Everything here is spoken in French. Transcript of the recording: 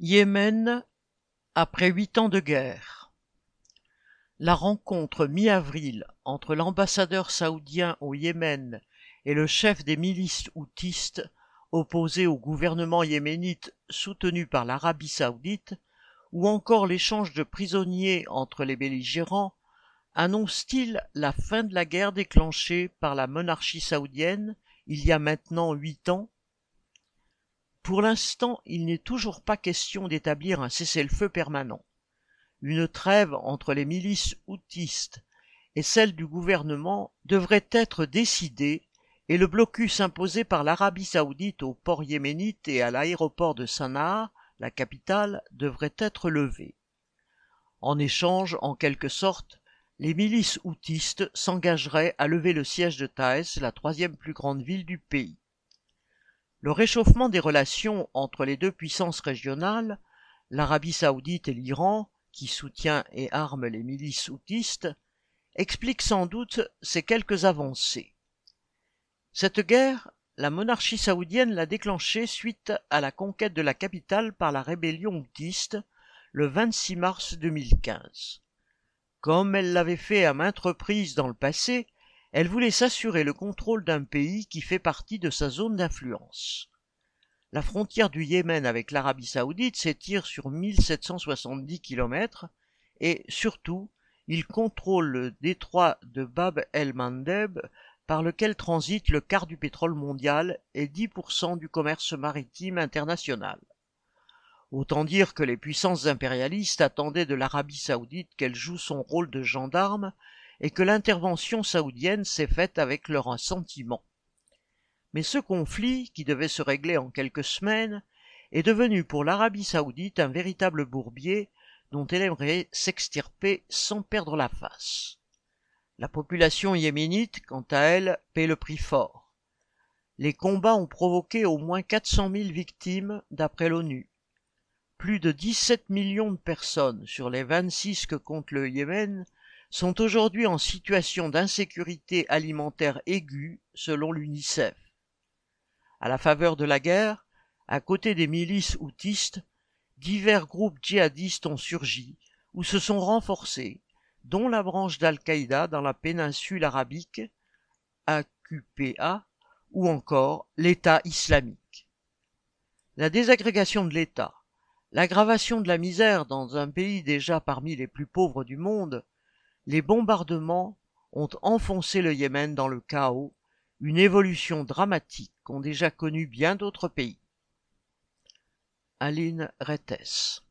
Yémen après huit ans de guerre. La rencontre mi-avril entre l'ambassadeur saoudien au Yémen et le chef des milices houtistes opposés au gouvernement yéménite soutenu par l'Arabie saoudite, ou encore l'échange de prisonniers entre les belligérants, annonce-t-il la fin de la guerre déclenchée par la monarchie saoudienne il y a maintenant huit ans? Pour l'instant, il n'est toujours pas question d'établir un cessez-le-feu permanent. Une trêve entre les milices houtistes et celle du gouvernement devrait être décidée et le blocus imposé par l'Arabie saoudite au port yéménite et à l'aéroport de Sanaa, la capitale, devrait être levé. En échange, en quelque sorte, les milices houtistes s'engageraient à lever le siège de Thaès, la troisième plus grande ville du pays. Le réchauffement des relations entre les deux puissances régionales, l'Arabie saoudite et l'Iran, qui soutient et arme les milices houtistes, explique sans doute ces quelques avancées. Cette guerre, la monarchie saoudienne l'a déclenchée suite à la conquête de la capitale par la rébellion houtiste le 26 mars 2015. Comme elle l'avait fait à maintes reprises dans le passé, elle voulait s'assurer le contrôle d'un pays qui fait partie de sa zone d'influence. La frontière du Yémen avec l'Arabie saoudite s'étire sur 1770 km et, surtout, il contrôle le détroit de Bab el-Mandeb par lequel transite le quart du pétrole mondial et 10% du commerce maritime international. Autant dire que les puissances impérialistes attendaient de l'Arabie saoudite qu'elle joue son rôle de gendarme et que l'intervention saoudienne s'est faite avec leur assentiment. Mais ce conflit, qui devait se régler en quelques semaines, est devenu pour l'Arabie saoudite un véritable bourbier dont elle aimerait s'extirper sans perdre la face. La population yéménite, quant à elle, paie le prix fort. Les combats ont provoqué au moins 400 000 victimes d'après l'ONU. Plus de 17 millions de personnes sur les 26 que compte le Yémen sont aujourd'hui en situation d'insécurité alimentaire aiguë selon l'UNICEF. À la faveur de la guerre, à côté des milices houtistes, divers groupes djihadistes ont surgi ou se sont renforcés, dont la branche d'Al-Qaïda dans la péninsule arabique, AQPA, ou encore l'État islamique. La désagrégation de l'État, l'aggravation de la misère dans un pays déjà parmi les plus pauvres du monde, les bombardements ont enfoncé le Yémen dans le chaos, une évolution dramatique qu'ont déjà connue bien d'autres pays. Aline Rettes